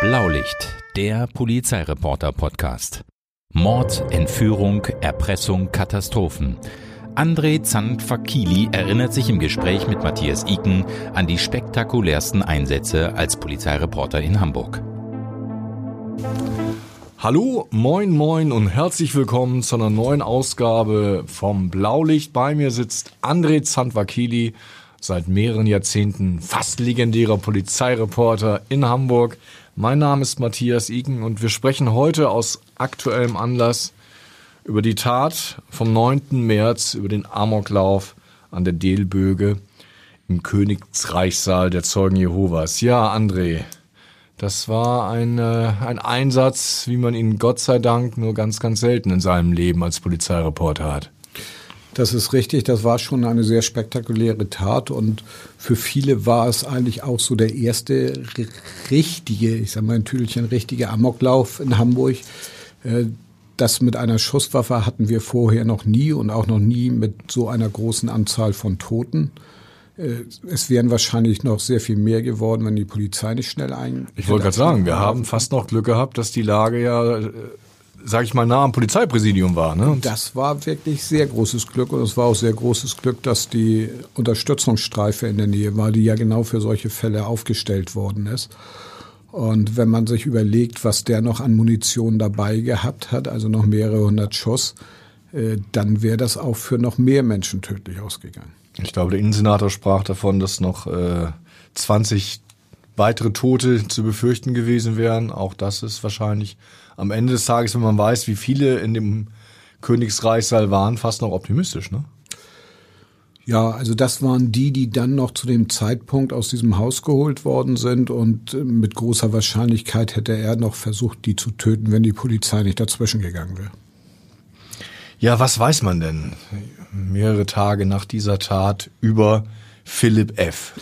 Blaulicht, der Polizeireporter-Podcast. Mord, Entführung, Erpressung, Katastrophen. André Zandfakili erinnert sich im Gespräch mit Matthias Iken an die spektakulärsten Einsätze als Polizeireporter in Hamburg. Hallo, moin, moin und herzlich willkommen zu einer neuen Ausgabe vom Blaulicht. Bei mir sitzt André Zandvakili, seit mehreren Jahrzehnten fast legendärer Polizeireporter in Hamburg. Mein Name ist Matthias Iken und wir sprechen heute aus aktuellem Anlass über die Tat vom 9. März, über den Amoklauf an der Delböge im Königsreichssaal der Zeugen Jehovas. Ja, André, das war ein, äh, ein Einsatz, wie man ihn Gott sei Dank nur ganz, ganz selten in seinem Leben als Polizeireporter hat. Das ist richtig, das war schon eine sehr spektakuläre Tat und für viele war es eigentlich auch so der erste richtige, ich sag mal ein Tüdelchen, richtige Amoklauf in Hamburg. Äh, das mit einer Schusswaffe hatten wir vorher noch nie und auch noch nie mit so einer großen Anzahl von Toten. Äh, es wären wahrscheinlich noch sehr viel mehr geworden, wenn die Polizei nicht schnell ein. Ich wollte gerade sagen, wir haben fast noch Glück gehabt, dass die Lage ja äh, sag ich mal, nah am Polizeipräsidium war. Ne? Das war wirklich sehr großes Glück und es war auch sehr großes Glück, dass die Unterstützungsstreife in der Nähe war, die ja genau für solche Fälle aufgestellt worden ist. Und wenn man sich überlegt, was der noch an Munition dabei gehabt hat, also noch mehrere hundert Schuss, äh, dann wäre das auch für noch mehr Menschen tödlich ausgegangen. Ich glaube, der Innensenator sprach davon, dass noch äh, 20 weitere Tote zu befürchten gewesen wären. Auch das ist wahrscheinlich am Ende des Tages, wenn man weiß, wie viele in dem Königsreichssaal waren, fast noch optimistisch, ne? Ja, also das waren die, die dann noch zu dem Zeitpunkt aus diesem Haus geholt worden sind und äh, mit großer Wahrscheinlichkeit hätte er noch versucht, die zu töten, wenn die Polizei nicht dazwischen gegangen wäre. Ja, was weiß man denn mehrere Tage nach dieser Tat über Philipp F.?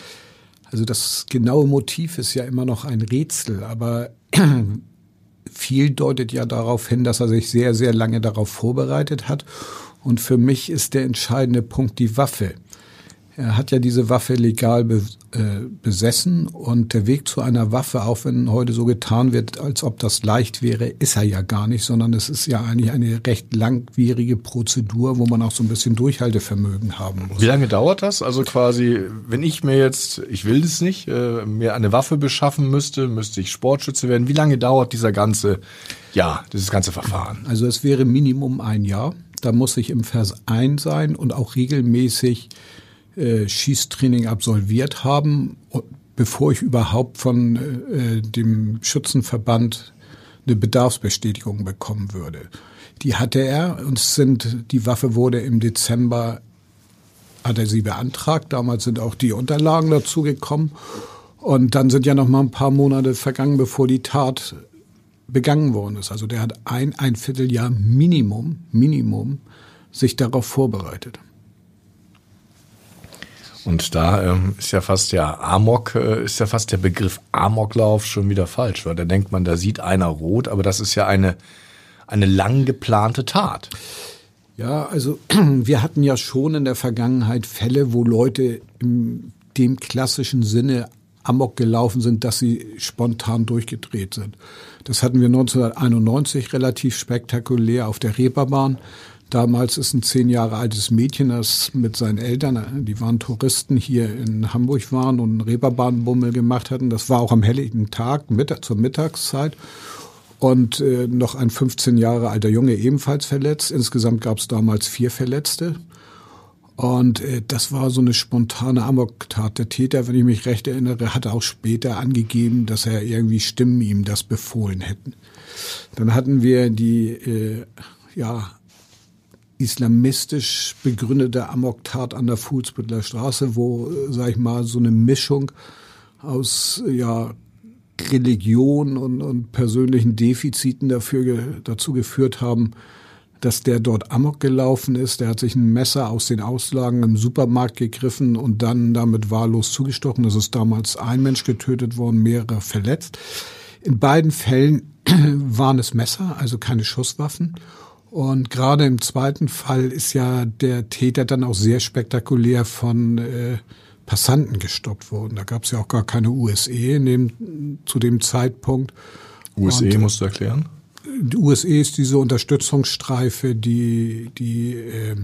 Also das genaue Motiv ist ja immer noch ein Rätsel, aber viel deutet ja darauf hin, dass er sich sehr, sehr lange darauf vorbereitet hat. Und für mich ist der entscheidende Punkt die Waffe. Er hat ja diese Waffe legal be, äh, besessen und der Weg zu einer Waffe, auch wenn heute so getan wird, als ob das leicht wäre, ist er ja gar nicht, sondern es ist ja eigentlich eine recht langwierige Prozedur, wo man auch so ein bisschen Durchhaltevermögen haben muss. Wie lange dauert das? Also quasi, wenn ich mir jetzt, ich will das nicht, äh, mir eine Waffe beschaffen müsste, müsste ich Sportschütze werden. Wie lange dauert dieser ganze, ja, dieses ganze Verfahren? Also es wäre Minimum ein Jahr. Da muss ich im Vers ein sein und auch regelmäßig äh, Schießtraining absolviert haben, bevor ich überhaupt von äh, dem Schützenverband eine Bedarfsbestätigung bekommen würde. Die hatte er und sind, die Waffe wurde im Dezember, hat er sie beantragt. Damals sind auch die Unterlagen dazu gekommen. Und dann sind ja noch mal ein paar Monate vergangen, bevor die Tat begangen worden ist. Also der hat ein, ein Vierteljahr Minimum, Minimum sich darauf vorbereitet. Und da ähm, ist ja fast ja Amok, äh, ist ja fast der Begriff Amoklauf schon wieder falsch, weil da denkt man, da sieht einer rot, aber das ist ja eine, eine lang geplante Tat. Ja, also wir hatten ja schon in der Vergangenheit Fälle, wo Leute in dem klassischen Sinne Amok gelaufen sind, dass sie spontan durchgedreht sind. Das hatten wir 1991 relativ spektakulär auf der Reeperbahn. Damals ist ein zehn Jahre altes Mädchen, das mit seinen Eltern, die waren Touristen hier in Hamburg waren und einen Reeperbahnbummel gemacht hatten. Das war auch am helllichten Tag, Mittag, zur Mittagszeit. Und äh, noch ein 15 Jahre alter Junge ebenfalls verletzt. Insgesamt gab es damals vier Verletzte. Und äh, das war so eine spontane Amok-Tat. Der Täter, wenn ich mich recht erinnere, hatte auch später angegeben, dass er irgendwie Stimmen ihm das befohlen hätten. Dann hatten wir die äh, ja, islamistisch begründete Amoktat an der Fuhlsbüttler Straße, wo, sag ich mal, so eine Mischung aus ja, Religion und, und persönlichen Defiziten dafür, dazu geführt haben, dass der dort Amok gelaufen ist. Der hat sich ein Messer aus den Auslagen im Supermarkt gegriffen und dann damit wahllos zugestochen. Das ist damals ein Mensch getötet worden, mehrere verletzt. In beiden Fällen waren es Messer, also keine Schusswaffen. Und gerade im zweiten Fall ist ja der Täter dann auch sehr spektakulär von äh, Passanten gestoppt wurden. Da gab es ja auch gar keine USE in dem, zu dem Zeitpunkt. USE Und, musst du erklären? Die USE ist diese Unterstützungsstreife, die, die äh,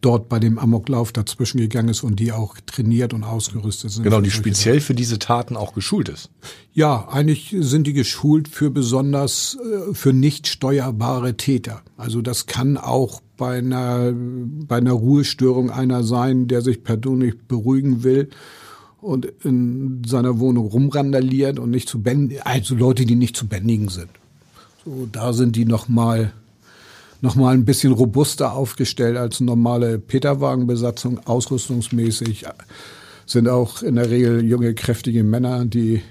dort bei dem Amoklauf dazwischen gegangen ist und die auch trainiert und ausgerüstet sind. Genau, die speziell Sachen. für diese Taten auch geschult ist. Ja, eigentlich sind die geschult für besonders äh, für nicht steuerbare Täter. Also das kann auch bei einer bei einer Ruhestörung einer sein, der sich persönlich beruhigen will und in seiner Wohnung rumrandaliert und nicht zu bändigen, also Leute, die nicht zu bändigen sind. So, da sind die noch mal noch mal ein bisschen robuster aufgestellt als normale Peterwagenbesatzung, ausrüstungsmäßig sind auch in der Regel junge, kräftige Männer, die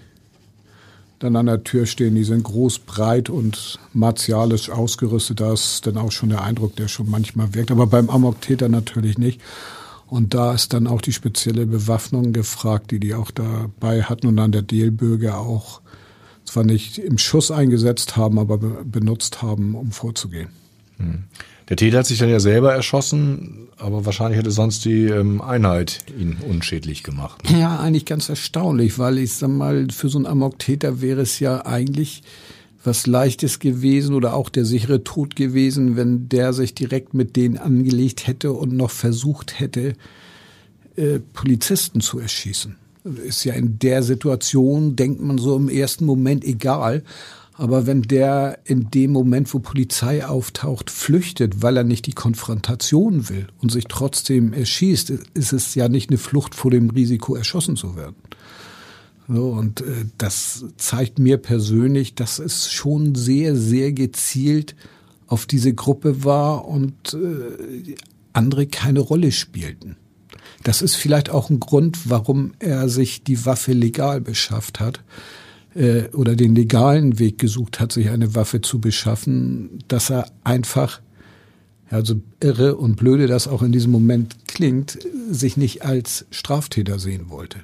dann an der Tür stehen. Die sind groß, breit und martialisch ausgerüstet. Da ist dann auch schon der Eindruck, der schon manchmal wirkt. Aber beim Amok-Täter natürlich nicht. Und da ist dann auch die spezielle Bewaffnung gefragt, die die auch dabei hatten und dann der Delbürger auch zwar nicht im Schuss eingesetzt haben, aber benutzt haben, um vorzugehen. Hm. Der Täter hat sich dann ja selber erschossen, aber wahrscheinlich hätte sonst die ähm, Einheit ihn unschädlich gemacht. Ne? Ja, eigentlich ganz erstaunlich, weil ich sag mal, für so einen Amok-Täter wäre es ja eigentlich was Leichtes gewesen oder auch der sichere Tod gewesen, wenn der sich direkt mit denen angelegt hätte und noch versucht hätte, äh, Polizisten zu erschießen. Ist ja in der Situation, denkt man so im ersten Moment egal. Aber wenn der in dem Moment, wo Polizei auftaucht, flüchtet, weil er nicht die Konfrontation will und sich trotzdem erschießt, ist es ja nicht eine Flucht vor dem Risiko, erschossen zu werden. So, und äh, das zeigt mir persönlich, dass es schon sehr, sehr gezielt auf diese Gruppe war und äh, andere keine Rolle spielten. Das ist vielleicht auch ein Grund, warum er sich die Waffe legal beschafft hat äh, oder den legalen Weg gesucht hat, sich eine Waffe zu beschaffen, dass er einfach, also irre und blöde das auch in diesem Moment klingt, sich nicht als Straftäter sehen wollte.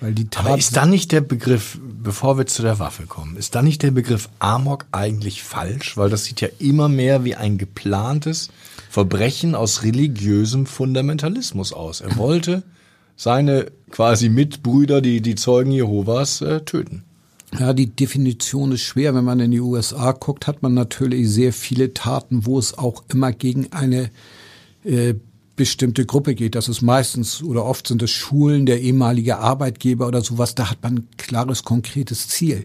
Weil die Tat Aber ist dann nicht der Begriff, bevor wir zu der Waffe kommen, ist dann nicht der Begriff Amok eigentlich falsch? Weil das sieht ja immer mehr wie ein geplantes Verbrechen aus religiösem Fundamentalismus aus. Er wollte seine quasi Mitbrüder, die, die Zeugen Jehovas, äh, töten. Ja, die Definition ist schwer. Wenn man in die USA guckt, hat man natürlich sehr viele Taten, wo es auch immer gegen eine äh, bestimmte Gruppe geht. Das ist meistens oder oft sind es Schulen, der ehemalige Arbeitgeber oder sowas. Da hat man ein klares, konkretes Ziel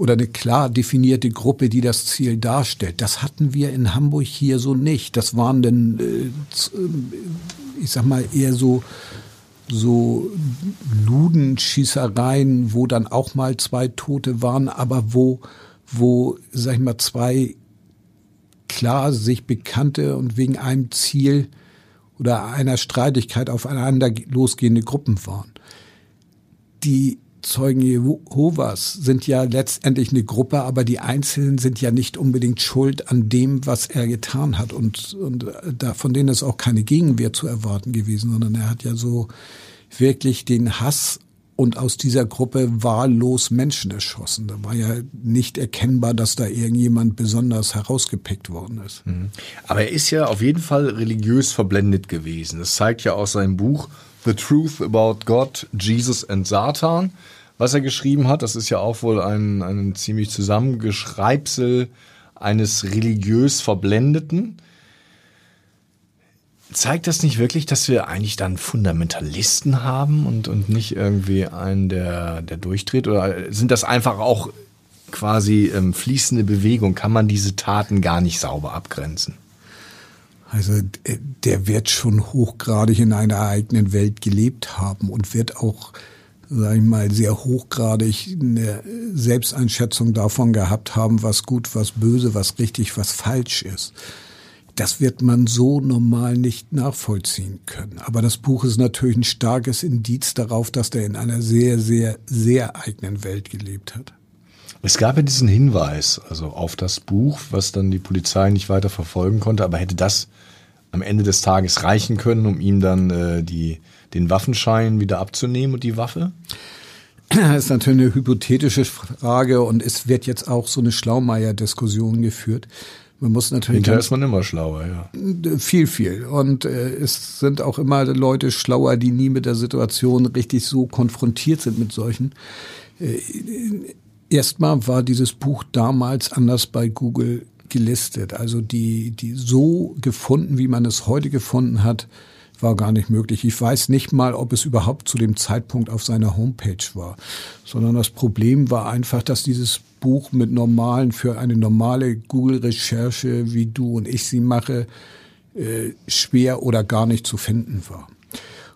oder eine klar definierte Gruppe, die das Ziel darstellt. Das hatten wir in Hamburg hier so nicht. Das waren dann, äh, ich sag mal, eher so so Ludenschießereien, wo dann auch mal zwei Tote waren, aber wo, wo, sag ich mal, zwei klar sich bekannte und wegen einem Ziel oder einer Streitigkeit aufeinander losgehende Gruppen waren. Die Zeugen Jehovas sind ja letztendlich eine Gruppe, aber die Einzelnen sind ja nicht unbedingt schuld an dem, was er getan hat. Und, und da, von denen ist auch keine Gegenwehr zu erwarten gewesen, sondern er hat ja so wirklich den Hass und aus dieser Gruppe wahllos Menschen erschossen. Da war ja nicht erkennbar, dass da irgendjemand besonders herausgepickt worden ist. Mhm. Aber er ist ja auf jeden Fall religiös verblendet gewesen. Das zeigt ja aus seinem Buch The Truth About God, Jesus and Satan, was er geschrieben hat. Das ist ja auch wohl ein, ein ziemlich Zusammengeschreibsel eines religiös Verblendeten. Zeigt das nicht wirklich, dass wir eigentlich dann Fundamentalisten haben und, und nicht irgendwie einen, der, der durchdreht? Oder sind das einfach auch quasi ähm, fließende Bewegung? Kann man diese Taten gar nicht sauber abgrenzen? Also der wird schon hochgradig in einer eigenen Welt gelebt haben und wird auch, sag ich mal, sehr hochgradig eine Selbsteinschätzung davon gehabt haben, was gut, was böse, was richtig, was falsch ist. Das wird man so normal nicht nachvollziehen können. Aber das Buch ist natürlich ein starkes Indiz darauf, dass der in einer sehr, sehr, sehr eigenen Welt gelebt hat. Es gab ja diesen Hinweis, also auf das Buch, was dann die Polizei nicht weiter verfolgen konnte, aber hätte das am Ende des Tages reichen können, um ihm dann äh, die, den Waffenschein wieder abzunehmen und die Waffe? Das ist natürlich eine hypothetische Frage und es wird jetzt auch so eine Schlaumeier-Diskussion geführt. Man muss natürlich. Hinterher ist man immer schlauer, ja. Viel, viel. Und äh, es sind auch immer Leute schlauer, die nie mit der Situation richtig so konfrontiert sind mit solchen. Äh, erstmal war dieses Buch damals anders bei Google gelistet. Also die, die so gefunden, wie man es heute gefunden hat, war gar nicht möglich. Ich weiß nicht mal, ob es überhaupt zu dem Zeitpunkt auf seiner Homepage war, sondern das Problem war einfach, dass dieses Buch mit normalen, für eine normale Google-Recherche, wie du und ich sie mache, äh, schwer oder gar nicht zu finden war.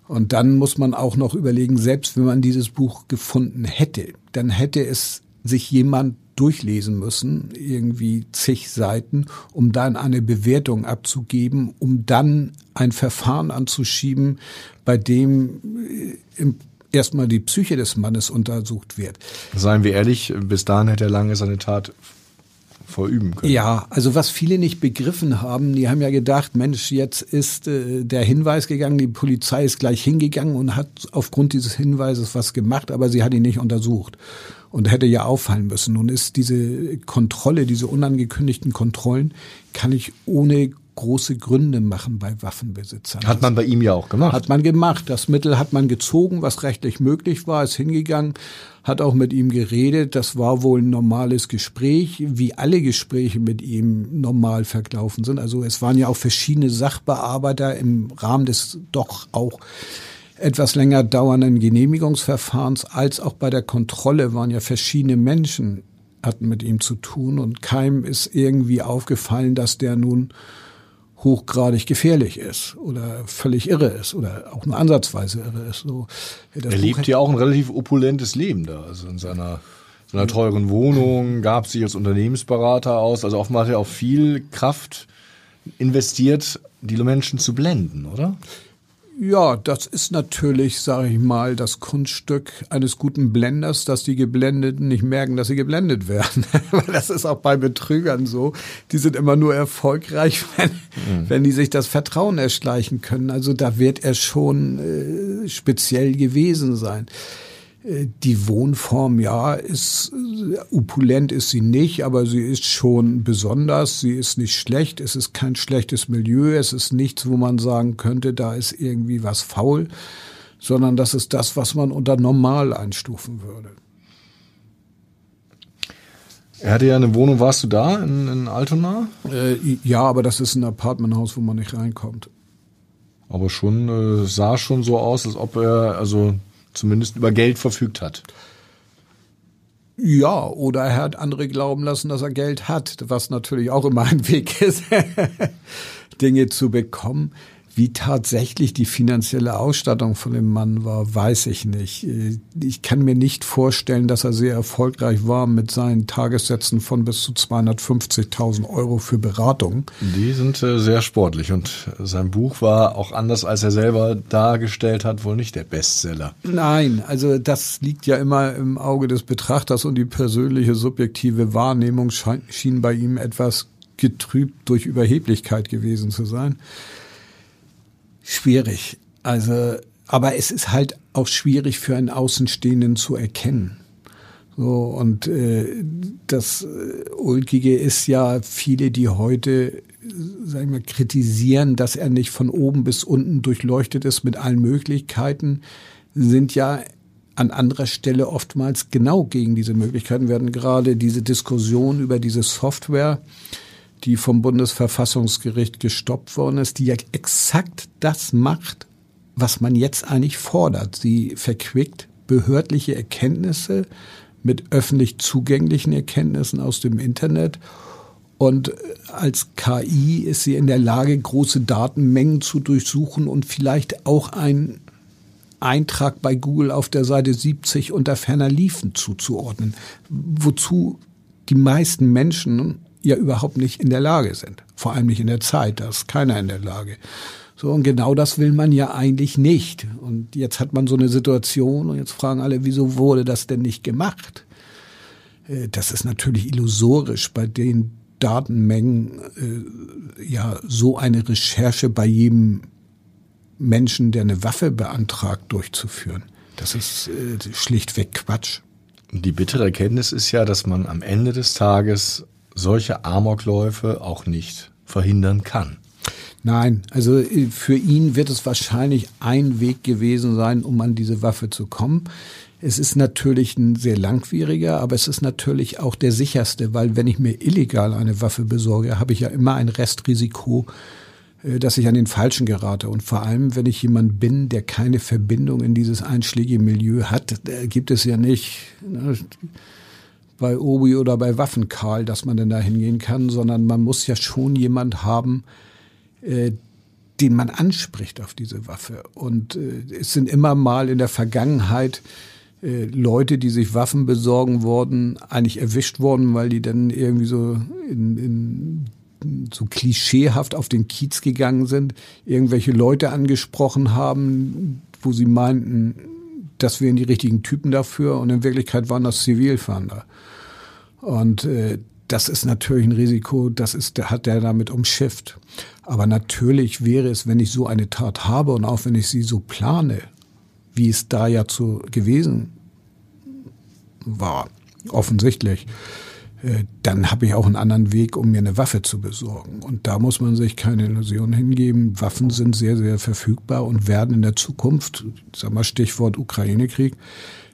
Und dann muss man auch noch überlegen, selbst wenn man dieses Buch gefunden hätte, dann hätte es sich jemand durchlesen müssen, irgendwie zig Seiten, um dann eine Bewertung abzugeben, um dann ein Verfahren anzuschieben, bei dem äh, erstmal die Psyche des Mannes untersucht wird. Seien wir ehrlich, bis dahin hätte er lange seine Tat verüben können. Ja, also was viele nicht begriffen haben, die haben ja gedacht, Mensch, jetzt ist äh, der Hinweis gegangen, die Polizei ist gleich hingegangen und hat aufgrund dieses Hinweises was gemacht, aber sie hat ihn nicht untersucht und hätte ja auffallen müssen. Nun ist diese Kontrolle, diese unangekündigten Kontrollen, kann ich ohne große Gründe machen bei Waffenbesitzern. Hat man bei ihm ja auch gemacht. Hat man gemacht. Das Mittel hat man gezogen, was rechtlich möglich war, ist hingegangen, hat auch mit ihm geredet. Das war wohl ein normales Gespräch, wie alle Gespräche mit ihm normal verlaufen sind. Also es waren ja auch verschiedene Sachbearbeiter im Rahmen des doch auch etwas länger dauernden Genehmigungsverfahrens als auch bei der Kontrolle waren ja verschiedene Menschen hatten mit ihm zu tun und keinem ist irgendwie aufgefallen, dass der nun hochgradig gefährlich ist oder völlig irre ist oder auch nur ansatzweise irre ist. So, er lebt ja auch ein relativ opulentes Leben da, also in seiner einer teuren Wohnung, gab sich als Unternehmensberater aus, also offenbar hat er auch viel Kraft investiert, die Menschen zu blenden, oder? Ja, das ist natürlich, sage ich mal, das Kunststück eines guten Blenders, dass die Geblendeten nicht merken, dass sie geblendet werden. das ist auch bei Betrügern so. Die sind immer nur erfolgreich, wenn, mhm. wenn die sich das Vertrauen erschleichen können. Also da wird er schon äh, speziell gewesen sein. Die Wohnform, ja, ist opulent ist sie nicht, aber sie ist schon besonders. Sie ist nicht schlecht. Es ist kein schlechtes Milieu. Es ist nichts, wo man sagen könnte, da ist irgendwie was faul, sondern das ist das, was man unter normal einstufen würde. Er hatte ja eine Wohnung. Warst du da in, in Altona? Äh, ja, aber das ist ein Apartmenthaus, wo man nicht reinkommt. Aber schon äh, sah schon so aus, als ob er also zumindest über Geld verfügt hat. Ja, oder er hat andere glauben lassen, dass er Geld hat, was natürlich auch immer ein Weg ist, Dinge zu bekommen. Wie tatsächlich die finanzielle Ausstattung von dem Mann war, weiß ich nicht. Ich kann mir nicht vorstellen, dass er sehr erfolgreich war mit seinen Tagessätzen von bis zu 250.000 Euro für Beratung. Die sind äh, sehr sportlich und sein Buch war auch anders, als er selber dargestellt hat, wohl nicht der Bestseller. Nein, also das liegt ja immer im Auge des Betrachters und die persönliche subjektive Wahrnehmung schien bei ihm etwas getrübt durch Überheblichkeit gewesen zu sein schwierig. Also, aber es ist halt auch schwierig für einen Außenstehenden zu erkennen. So, und äh, das äh, Ulkige ist ja viele, die heute, sagen wir, kritisieren, dass er nicht von oben bis unten durchleuchtet ist mit allen Möglichkeiten, sind ja an anderer Stelle oftmals genau gegen diese Möglichkeiten, werden gerade diese Diskussion über diese Software die vom Bundesverfassungsgericht gestoppt worden ist, die ja exakt das macht, was man jetzt eigentlich fordert. Sie verquickt behördliche Erkenntnisse mit öffentlich zugänglichen Erkenntnissen aus dem Internet. Und als KI ist sie in der Lage, große Datenmengen zu durchsuchen und vielleicht auch einen Eintrag bei Google auf der Seite 70 unter ferner Liefen zuzuordnen, wozu die meisten Menschen ja überhaupt nicht in der Lage sind. Vor allem nicht in der Zeit, da ist keiner in der Lage. So, und genau das will man ja eigentlich nicht. Und jetzt hat man so eine Situation und jetzt fragen alle, wieso wurde das denn nicht gemacht? Äh, das ist natürlich illusorisch bei den Datenmengen, äh, ja, so eine Recherche bei jedem Menschen, der eine Waffe beantragt, durchzuführen. Das ist äh, schlichtweg Quatsch. Die bittere Erkenntnis ist ja, dass man am Ende des Tages solche Amokläufe auch nicht verhindern kann. Nein, also äh, für ihn wird es wahrscheinlich ein Weg gewesen sein, um an diese Waffe zu kommen. Es ist natürlich ein sehr langwieriger, aber es ist natürlich auch der sicherste, weil wenn ich mir illegal eine Waffe besorge, habe ich ja immer ein Restrisiko, äh, dass ich an den Falschen gerate. Und vor allem, wenn ich jemand bin, der keine Verbindung in dieses einschlägige Milieu hat, gibt es ja nicht ne, bei Obi oder bei Waffenkarl, dass man denn da hingehen kann, sondern man muss ja schon jemand haben, äh, den man anspricht auf diese Waffe. Und äh, es sind immer mal in der Vergangenheit äh, Leute, die sich Waffen besorgen wurden, eigentlich erwischt worden, weil die dann irgendwie so in, in so klischeehaft auf den Kiez gegangen sind, irgendwelche Leute angesprochen haben, wo sie meinten, das wären die richtigen Typen dafür und in Wirklichkeit waren das Zivilfahnder. Und äh, das ist natürlich ein Risiko, das ist, hat der damit umschifft. Aber natürlich wäre es, wenn ich so eine Tat habe und auch wenn ich sie so plane, wie es da ja zu gewesen war, offensichtlich, dann habe ich auch einen anderen Weg, um mir eine Waffe zu besorgen. Und da muss man sich keine Illusionen hingeben. Waffen sind sehr, sehr verfügbar und werden in der Zukunft, sag mal Stichwort Ukraine-Krieg,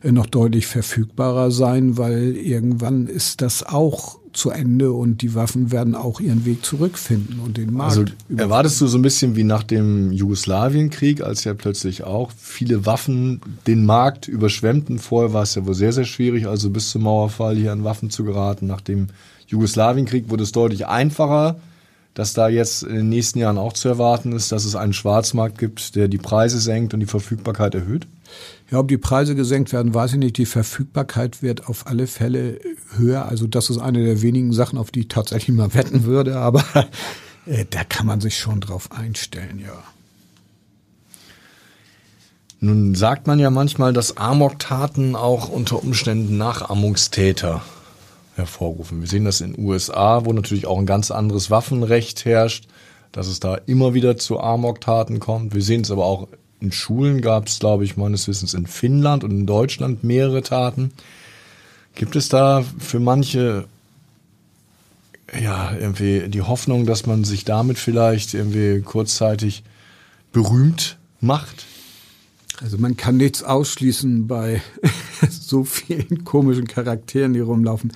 äh, noch deutlich verfügbarer sein, weil irgendwann ist das auch zu Ende und die Waffen werden auch ihren Weg zurückfinden und den Markt. Also erwartest du so ein bisschen wie nach dem Jugoslawienkrieg, als ja plötzlich auch viele Waffen den Markt überschwemmten. Vorher war es ja wohl sehr, sehr schwierig, also bis zum Mauerfall hier an Waffen zu geraten. Nach dem Jugoslawienkrieg wurde es deutlich einfacher, dass da jetzt in den nächsten Jahren auch zu erwarten ist, dass es einen Schwarzmarkt gibt, der die Preise senkt und die Verfügbarkeit erhöht? Ja, ob die Preise gesenkt werden, weiß ich nicht. Die Verfügbarkeit wird auf alle Fälle höher. Also das ist eine der wenigen Sachen, auf die ich tatsächlich mal wetten würde. Aber äh, da kann man sich schon drauf einstellen, ja. Nun sagt man ja manchmal, dass Amok-Taten auch unter Umständen Nachahmungstäter hervorrufen. Wir sehen das in den USA, wo natürlich auch ein ganz anderes Waffenrecht herrscht, dass es da immer wieder zu Amok-Taten kommt. Wir sehen es aber auch in Schulen gab es, glaube ich, meines Wissens in Finnland und in Deutschland mehrere Taten. Gibt es da für manche ja irgendwie die Hoffnung, dass man sich damit vielleicht irgendwie kurzzeitig berühmt macht? Also man kann nichts ausschließen bei so vielen komischen Charakteren, die rumlaufen.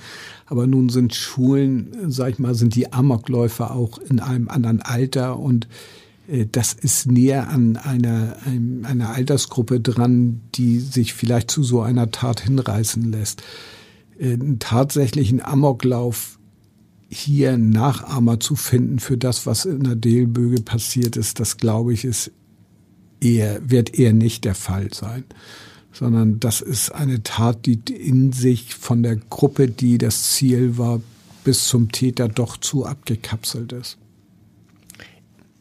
Aber nun sind Schulen, sag ich mal, sind die Amokläufer auch in einem anderen Alter und das ist näher an einer, einer Altersgruppe dran, die sich vielleicht zu so einer Tat hinreißen lässt. Äh, einen tatsächlichen Amoklauf hier Nachahmer zu finden für das, was in der Delböge passiert ist, das glaube ich, ist eher, wird eher nicht der Fall sein. Sondern das ist eine Tat, die in sich von der Gruppe, die das Ziel war, bis zum Täter doch zu abgekapselt ist.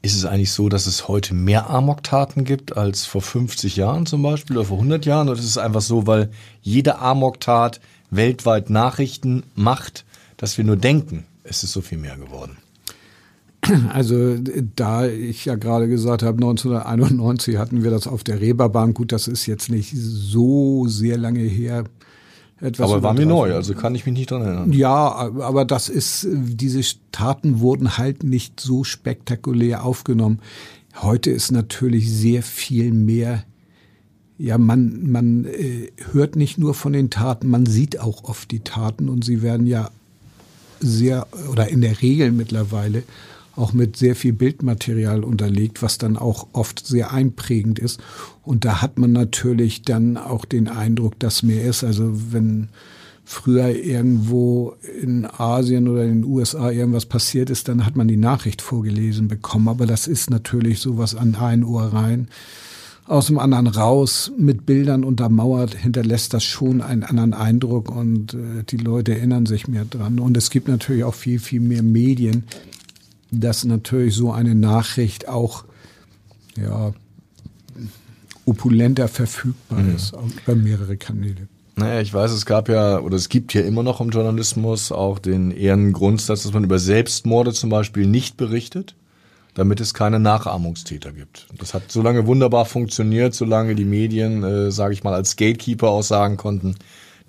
Ist es eigentlich so, dass es heute mehr Amok-Taten gibt als vor 50 Jahren zum Beispiel oder vor 100 Jahren? Oder ist es einfach so, weil jede Amok-Tat weltweit Nachrichten macht, dass wir nur denken, es ist so viel mehr geworden? Also da ich ja gerade gesagt habe, 1991 hatten wir das auf der Reeperbahn. Gut, das ist jetzt nicht so sehr lange her etwas. Aber war mir neu, also kann ich mich nicht dran erinnern. Ja, aber das ist, diese Taten wurden halt nicht so spektakulär aufgenommen. Heute ist natürlich sehr viel mehr ja, man, man äh, hört nicht nur von den Taten, man sieht auch oft die Taten und sie werden ja sehr oder in der Regel mittlerweile auch mit sehr viel Bildmaterial unterlegt, was dann auch oft sehr einprägend ist. Und da hat man natürlich dann auch den Eindruck, dass mehr ist. Also wenn früher irgendwo in Asien oder in den USA irgendwas passiert ist, dann hat man die Nachricht vorgelesen bekommen. Aber das ist natürlich sowas an ein Ohr rein, aus dem anderen raus, mit Bildern untermauert, hinterlässt das schon einen anderen Eindruck und äh, die Leute erinnern sich mehr dran. Und es gibt natürlich auch viel, viel mehr Medien, dass natürlich so eine Nachricht auch ja, opulenter verfügbar mhm. ist über mehrere Kanäle. Naja, ich weiß, es gab ja, oder es gibt ja immer noch im Journalismus auch den ehren Grundsatz, dass man über Selbstmorde zum Beispiel nicht berichtet, damit es keine Nachahmungstäter gibt. Das hat so lange wunderbar funktioniert, solange die Medien, äh, sage ich mal, als Gatekeeper auch sagen konnten,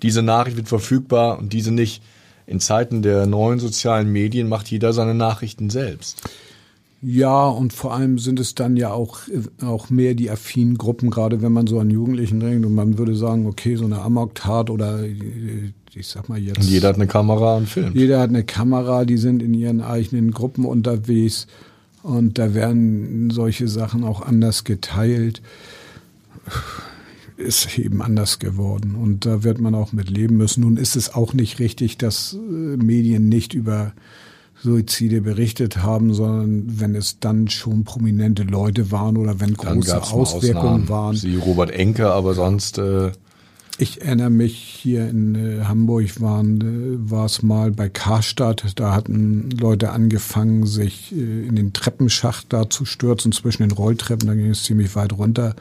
diese Nachricht wird verfügbar und diese nicht in Zeiten der neuen sozialen Medien macht jeder seine Nachrichten selbst. Ja, und vor allem sind es dann ja auch, auch mehr die affinen Gruppen, gerade wenn man so an Jugendlichen denkt und man würde sagen, okay, so eine Amok-Tat oder ich sag mal jetzt. Und jeder hat eine Kamera und filmt. Jeder hat eine Kamera, die sind in ihren eigenen Gruppen unterwegs und da werden solche Sachen auch anders geteilt. Ist eben anders geworden und da wird man auch mit leben müssen. Nun ist es auch nicht richtig, dass äh, Medien nicht über Suizide berichtet haben, sondern wenn es dann schon prominente Leute waren oder wenn große Auswirkungen waren. Sie Robert Enke, aber sonst. Äh ich erinnere mich hier in äh, Hamburg waren äh, war es mal bei Karstadt, da hatten Leute angefangen, sich äh, in den Treppenschacht da zu stürzen zwischen den Rolltreppen, da ging es ziemlich weit runter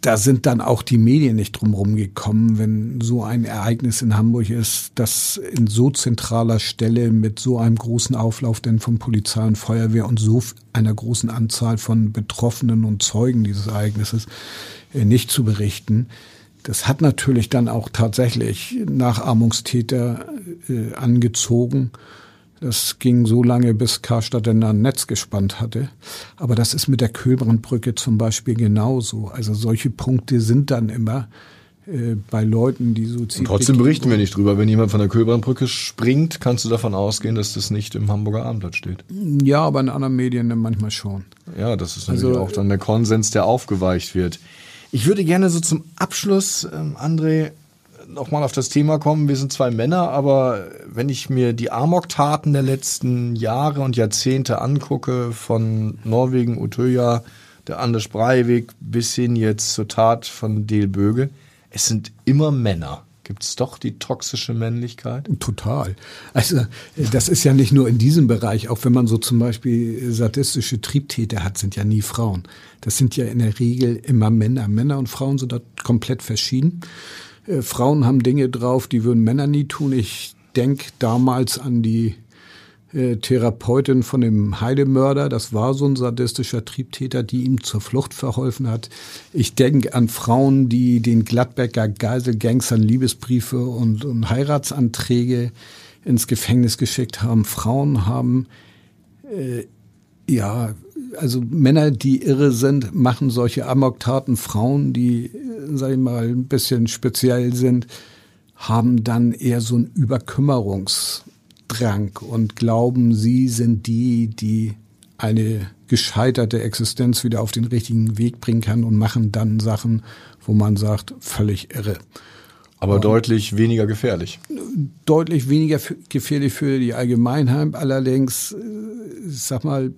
da sind dann auch die Medien nicht drumherum gekommen, wenn so ein Ereignis in Hamburg ist, das in so zentraler Stelle mit so einem großen Auflauf denn von Polizei und Feuerwehr und so einer großen Anzahl von Betroffenen und Zeugen dieses Ereignisses äh, nicht zu berichten. Das hat natürlich dann auch tatsächlich Nachahmungstäter äh, angezogen. Das ging so lange, bis Karstadt dann ein Netz gespannt hatte. Aber das ist mit der Köhlbrandbrücke zum Beispiel genauso. Also solche Punkte sind dann immer äh, bei Leuten, die so Und trotzdem berichten wir nicht drüber. Wenn jemand von der Köhlbrandbrücke springt, kannst du davon ausgehen, dass das nicht im Hamburger Abendblatt steht. Ja, aber in anderen Medien manchmal schon. Ja, das ist natürlich also, auch dann der Konsens, der aufgeweicht wird. Ich würde gerne so zum Abschluss, ähm, André, nochmal auf das Thema kommen. Wir sind zwei Männer, aber wenn ich mir die Amok-Taten der letzten Jahre und Jahrzehnte angucke, von Norwegen, Utøya, der Anders Breivik bis hin jetzt zur Tat von Del Böge, es sind immer Männer. Gibt es doch die toxische Männlichkeit? Total. Also das ist ja nicht nur in diesem Bereich, auch wenn man so zum Beispiel sadistische Triebtäter hat, sind ja nie Frauen. Das sind ja in der Regel immer Männer. Männer und Frauen sind da komplett verschieden. Äh, Frauen haben Dinge drauf, die würden Männer nie tun. Ich denke damals an die äh, Therapeutin von dem Heidemörder, das war so ein sadistischer Triebtäter, die ihm zur Flucht verholfen hat. Ich denke an Frauen, die den Gladbecker Geiselgangstern Liebesbriefe und, und Heiratsanträge ins Gefängnis geschickt haben. Frauen haben äh, ja also Männer, die irre sind, machen solche Amoktaten. Frauen, die, sag ich mal, ein bisschen speziell sind, haben dann eher so einen Überkümmerungsdrang und glauben, sie sind die, die eine gescheiterte Existenz wieder auf den richtigen Weg bringen kann und machen dann Sachen, wo man sagt, völlig irre. Aber und deutlich weniger gefährlich. Deutlich weniger gefährlich für die Allgemeinheit. Allerdings, äh, sag mal,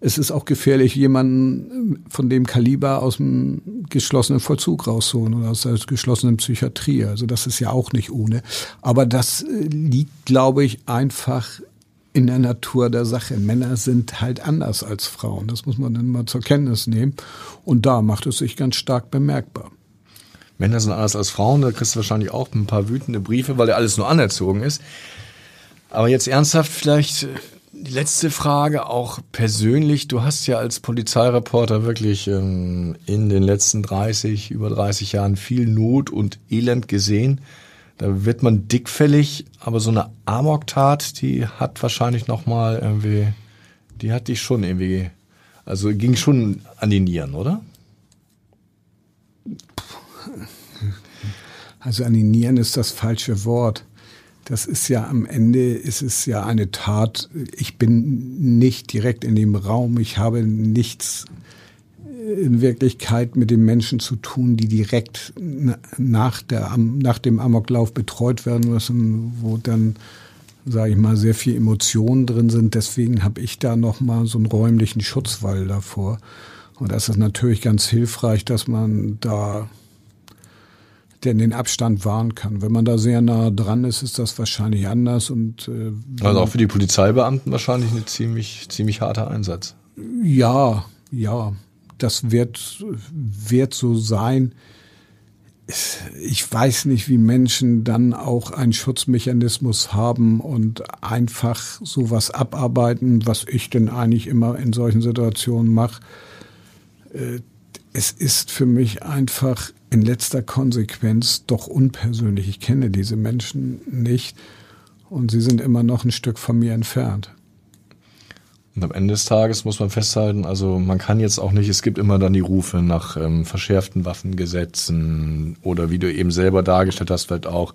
es ist auch gefährlich, jemanden von dem Kaliber aus dem geschlossenen Vollzug rauszuholen oder aus der geschlossenen Psychiatrie. Also das ist ja auch nicht ohne. Aber das äh, liegt, glaube ich, einfach in der Natur der Sache. Männer sind halt anders als Frauen. Das muss man dann mal zur Kenntnis nehmen. Und da macht es sich ganz stark bemerkbar. Männer sind anders als Frauen. Da kriegst du wahrscheinlich auch ein paar wütende Briefe, weil ja alles nur anerzogen ist. Aber jetzt ernsthaft vielleicht äh, die letzte Frage auch persönlich. Du hast ja als Polizeireporter wirklich ähm, in den letzten 30, über 30 Jahren viel Not und Elend gesehen. Da wird man dickfällig, aber so eine Amok-Tat, die hat wahrscheinlich nochmal irgendwie, die hat dich schon irgendwie, also ging schon an die Nieren, oder? Also an die Nieren ist das falsche Wort. Das ist ja am Ende, ist es ja eine Tat. Ich bin nicht direkt in dem Raum. Ich habe nichts in Wirklichkeit mit den Menschen zu tun, die direkt nach, der, nach dem Amoklauf betreut werden müssen, wo dann, sage ich mal, sehr viel Emotionen drin sind. Deswegen habe ich da nochmal so einen räumlichen Schutzwall davor. Und das ist natürlich ganz hilfreich, dass man da der den Abstand wahren kann. Wenn man da sehr nah dran ist, ist das wahrscheinlich anders und äh, also auch für die Polizeibeamten wahrscheinlich ein ziemlich ziemlich harter Einsatz. Ja, ja, das wird wird so sein. Ich weiß nicht, wie Menschen dann auch einen Schutzmechanismus haben und einfach sowas abarbeiten, was ich denn eigentlich immer in solchen Situationen mache. Äh, es ist für mich einfach in letzter Konsequenz doch unpersönlich. Ich kenne diese Menschen nicht und sie sind immer noch ein Stück von mir entfernt. Und am Ende des Tages muss man festhalten, also man kann jetzt auch nicht, es gibt immer dann die Rufe nach ähm, verschärften Waffengesetzen oder wie du eben selber dargestellt hast, vielleicht auch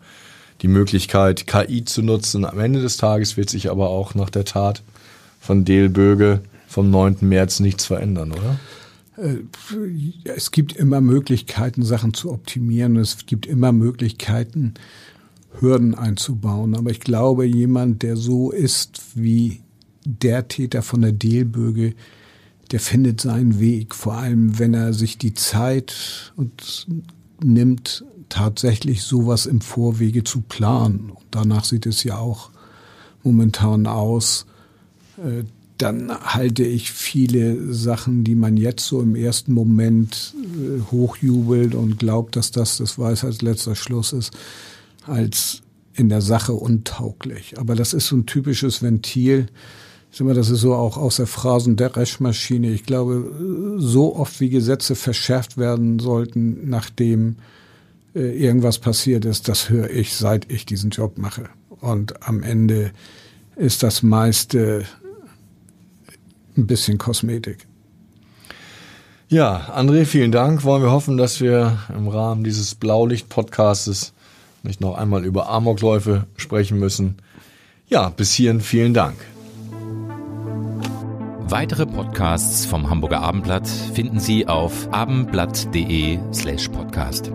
die Möglichkeit, KI zu nutzen. Am Ende des Tages wird sich aber auch nach der Tat von Del Böge vom 9. März nichts verändern, oder? Äh, es gibt immer Möglichkeiten, Sachen zu optimieren. Es gibt immer Möglichkeiten, Hürden einzubauen. Aber ich glaube, jemand, der so ist wie der Täter von der Delböge, der findet seinen Weg, vor allem wenn er sich die Zeit und nimmt, tatsächlich sowas im Vorwege zu planen. Und danach sieht es ja auch momentan aus. Dann halte ich viele Sachen, die man jetzt so im ersten Moment äh, hochjubelt und glaubt, dass das das Weisheits letzter Schluss ist, als in der Sache untauglich. Aber das ist so ein typisches Ventil. Ich sag mal, das ist so auch aus der Phrasen der Reschmaschine. Ich glaube, so oft wie Gesetze verschärft werden sollten, nachdem äh, irgendwas passiert ist, das höre ich, seit ich diesen Job mache. Und am Ende ist das meiste ein bisschen Kosmetik. Ja, André, vielen Dank. Wollen wir hoffen, dass wir im Rahmen dieses Blaulicht-Podcastes nicht noch einmal über Amokläufe sprechen müssen. Ja, bis hierhin vielen Dank. Weitere Podcasts vom Hamburger Abendblatt finden Sie auf abendblatt.de slash podcast.